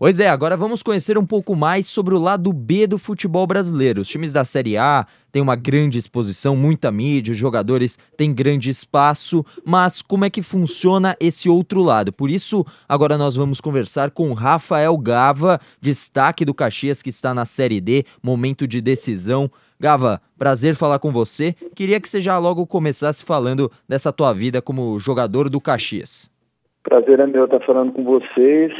Pois é, agora vamos conhecer um pouco mais sobre o lado B do futebol brasileiro. Os times da Série A têm uma grande exposição, muita mídia, os jogadores têm grande espaço, mas como é que funciona esse outro lado? Por isso, agora nós vamos conversar com Rafael Gava, destaque do Caxias que está na Série D, momento de decisão. Gava, prazer falar com você. Queria que você já logo começasse falando dessa tua vida como jogador do Caxias. Prazer é meu estar falando com vocês.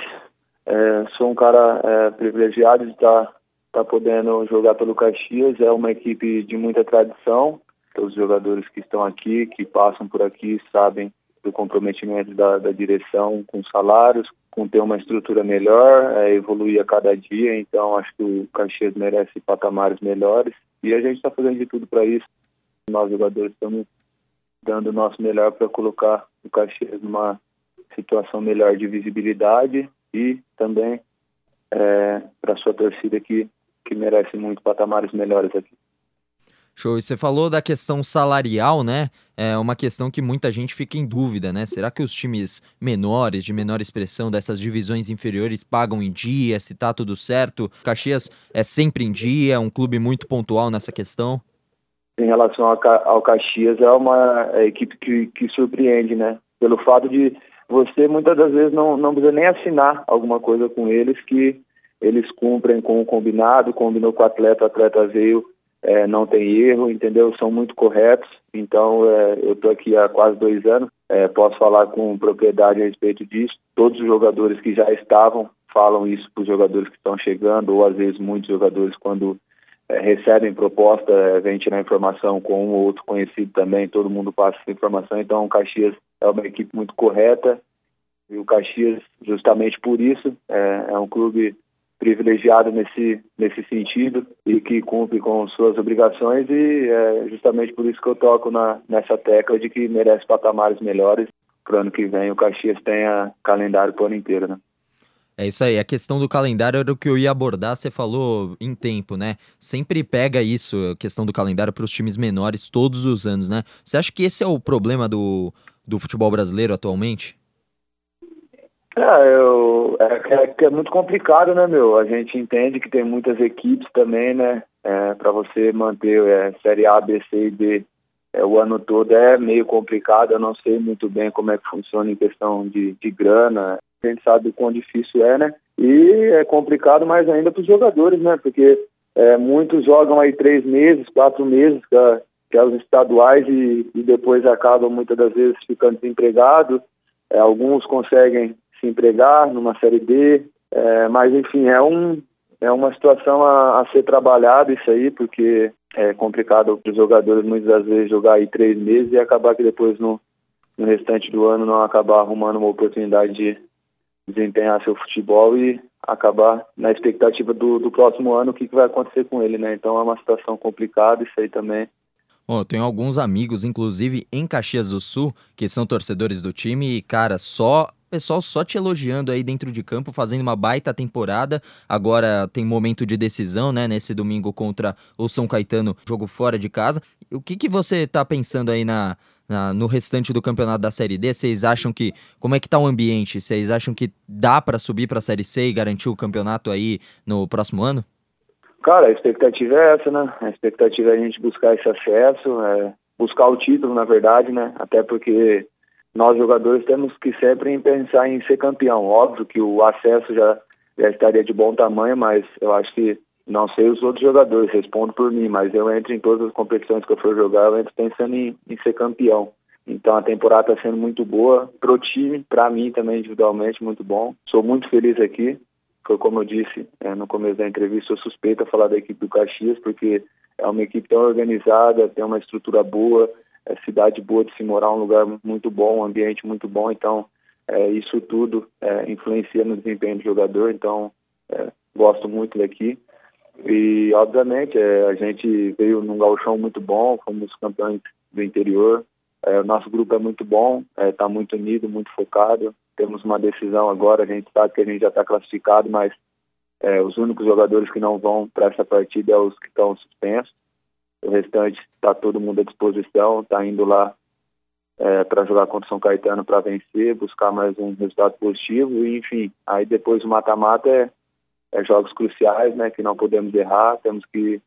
É, sou um cara é, privilegiado de estar tá, tá podendo jogar pelo Caxias. É uma equipe de muita tradição. Os jogadores que estão aqui, que passam por aqui, sabem do comprometimento da, da direção com salários, com ter uma estrutura melhor, é, evoluir a cada dia. Então, acho que o Caxias merece patamares melhores e a gente está fazendo de tudo para isso. Nós, jogadores, estamos dando o nosso melhor para colocar o Caxias numa situação melhor de visibilidade e também é, para sua torcida que, que merece muito patamares melhores aqui. Show. E você falou da questão salarial, né? É uma questão que muita gente fica em dúvida, né? Será que os times menores, de menor expressão, dessas divisões inferiores, pagam em dia? Se tá tudo certo? Caxias é sempre em dia, é um clube muito pontual nessa questão? Em relação ao Caxias, é uma equipe que, que surpreende, né? Pelo fato de você muitas das vezes não, não precisa nem assinar alguma coisa com eles que eles cumprem com o combinado, combinou com o atleta, o atleta veio, é, não tem erro, entendeu? São muito corretos. Então, é, eu estou aqui há quase dois anos, é, posso falar com propriedade a respeito disso. Todos os jogadores que já estavam falam isso para os jogadores que estão chegando, ou às vezes muitos jogadores, quando é, recebem proposta, é, vem tirar informação com um ou outro conhecido também, todo mundo passa essa informação. Então, o Caxias é uma equipe muito correta e o Caxias, justamente por isso, é, é um clube privilegiado nesse, nesse sentido e que cumpre com suas obrigações e é justamente por isso que eu toco na, nessa tecla de que merece patamares melhores para o ano que vem o Caxias tenha calendário para o ano inteiro, né? É isso aí, a questão do calendário era o que eu ia abordar, você falou em tempo, né? Sempre pega isso, a questão do calendário para os times menores todos os anos, né? Você acha que esse é o problema do, do futebol brasileiro atualmente? É, eu, é, é, é, muito complicado, né, meu? A gente entende que tem muitas equipes também, né? É, para você manter é, Série A, B, C e D é, o ano todo é meio complicado. Eu não sei muito bem como é que funciona em questão de, de grana. A gente sabe o quão difícil é, né? E é complicado mais ainda para os jogadores, né? Porque é, muitos jogam aí três meses, quatro meses, que é, os estaduais, e, e, depois acabam muitas das vezes ficando desempregados. É, alguns conseguem se empregar numa série D, é, mas enfim, é um é uma situação a, a, ser trabalhada isso aí, porque é complicado para os jogadores muitas das vezes jogar aí três meses e acabar que depois no, no restante do ano não acabar arrumando uma oportunidade de desempenhar seu futebol e acabar na expectativa do, do próximo ano o que, que vai acontecer com ele, né? Então é uma situação complicada isso aí também. Bom, eu tenho alguns amigos, inclusive em Caxias do Sul, que são torcedores do time e, cara, só pessoal só te elogiando aí dentro de campo, fazendo uma baita temporada. Agora tem momento de decisão, né? Nesse domingo contra o São Caetano, jogo fora de casa. O que, que você tá pensando aí na, na, no restante do campeonato da Série D? Vocês acham que. Como é que tá o ambiente? Vocês acham que dá para subir para a Série C e garantir o campeonato aí no próximo ano? Cara, a expectativa é essa, né? A expectativa é a gente buscar esse acesso, é buscar o título, na verdade, né? Até porque nós jogadores temos que sempre pensar em ser campeão. Óbvio que o acesso já, já estaria de bom tamanho, mas eu acho que não sei os outros jogadores, respondo por mim, mas eu entro em todas as competições que eu for jogar, eu entro pensando em, em ser campeão. Então a temporada está sendo muito boa pro time, para mim também individualmente muito bom. Sou muito feliz aqui. Foi como eu disse é, no começo da entrevista, sou suspeito a falar da equipe do Caxias porque é uma equipe tão organizada, tem uma estrutura boa, é cidade boa de se morar, um lugar muito bom, um ambiente muito bom, então é, isso tudo é, influencia no desempenho do jogador, então é, gosto muito daqui. E, obviamente, é, a gente veio num galchão muito bom, fomos campeões do interior, é, o nosso grupo é muito bom, está muito unido, muito focado, temos uma decisão agora, a gente sabe que a gente já está classificado, mas os únicos jogadores que não vão para essa partida são os que estão suspensos, o restante está todo mundo à disposição, está indo lá é, para jogar contra o São Caetano para vencer, buscar mais um resultado positivo e enfim, aí depois o mata-mata é, é, jogos cruciais, né, que não podemos errar, temos que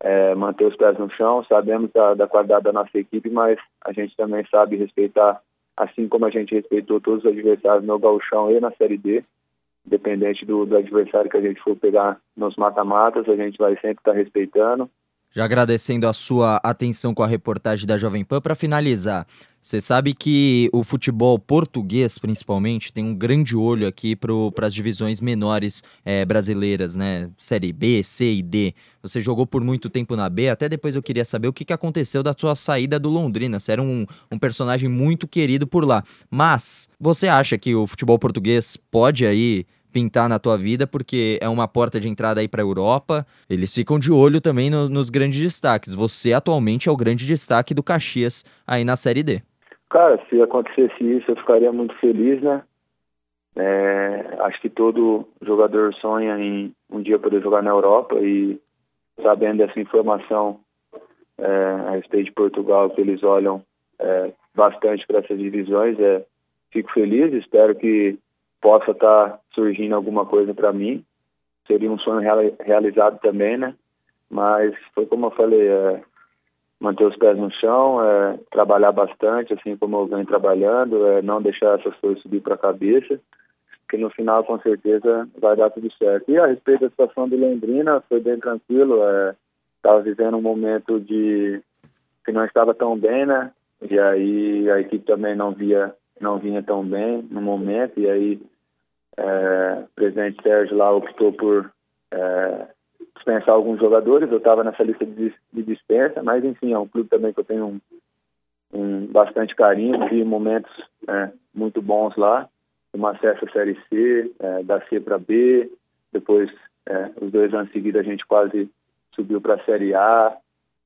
é, manter os pés no chão, sabemos da, da, qualidade da nossa equipe, mas a gente também sabe respeitar, assim como a gente respeitou todos os adversários no gauchão e na Série D, independente do, do adversário que a gente for pegar nos mata-matas, a gente vai sempre estar tá respeitando, já agradecendo a sua atenção com a reportagem da Jovem Pan, para finalizar, você sabe que o futebol português, principalmente, tem um grande olho aqui para as divisões menores é, brasileiras, né? Série B, C e D. Você jogou por muito tempo na B, até depois eu queria saber o que, que aconteceu da sua saída do Londrina. Você era um, um personagem muito querido por lá. Mas você acha que o futebol português pode aí pintar na tua vida, porque é uma porta de entrada aí para a Europa. Eles ficam de olho também no, nos grandes destaques. Você atualmente é o grande destaque do Caxias aí na Série D. Cara, se acontecesse isso, eu ficaria muito feliz, né? É, acho que todo jogador sonha em um dia poder jogar na Europa e sabendo dessa informação é, a respeito de Portugal, que eles olham é, bastante para essas divisões, é, fico feliz, espero que possa estar tá surgindo alguma coisa para mim. Seria um sonho realizado também, né? Mas foi como eu falei, é, manter os pés no chão, é, trabalhar bastante, assim como eu venho trabalhando, é, não deixar essas coisas subir para a cabeça, que no final com certeza vai dar tudo certo. E a respeito da situação do Londrina, foi bem tranquilo, estava é, vivendo um momento de que não estava tão bem, né? E aí a equipe também não via não vinha tão bem no momento e aí é, o presidente Sérgio lá optou por é, dispensar alguns jogadores, eu estava nessa lista de, de, dispensa, mas enfim, é um clube também que eu tenho um, um bastante carinho, vi momentos é, muito bons lá, uma acesso à Série C, é, da C para B, depois é, os dois anos seguidos a gente quase subiu para a Série A,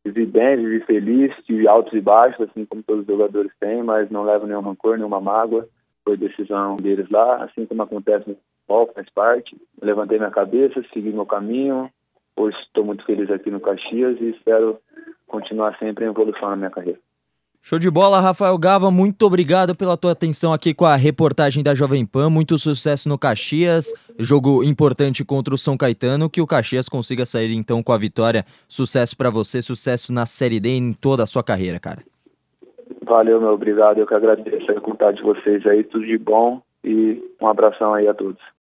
vivi bem, vivi feliz, tive altos e baixos, assim como todos os jogadores têm, mas não levo nenhum rancor, nenhuma mágoa, foi decisão deles lá, assim como acontece no futebol, faz parte. levantei minha cabeça, segui meu caminho. Hoje estou muito feliz aqui no Caxias e espero continuar sempre em evolução na minha carreira. Show de bola, Rafael Gava. Muito obrigado pela tua atenção aqui com a reportagem da Jovem Pan. Muito sucesso no Caxias. Jogo importante contra o São Caetano. Que o Caxias consiga sair então com a vitória. Sucesso para você, sucesso na Série D e em toda a sua carreira, cara. Valeu, meu obrigado. Eu que agradeço a contar de vocês aí. Tudo de bom e um abração aí a todos.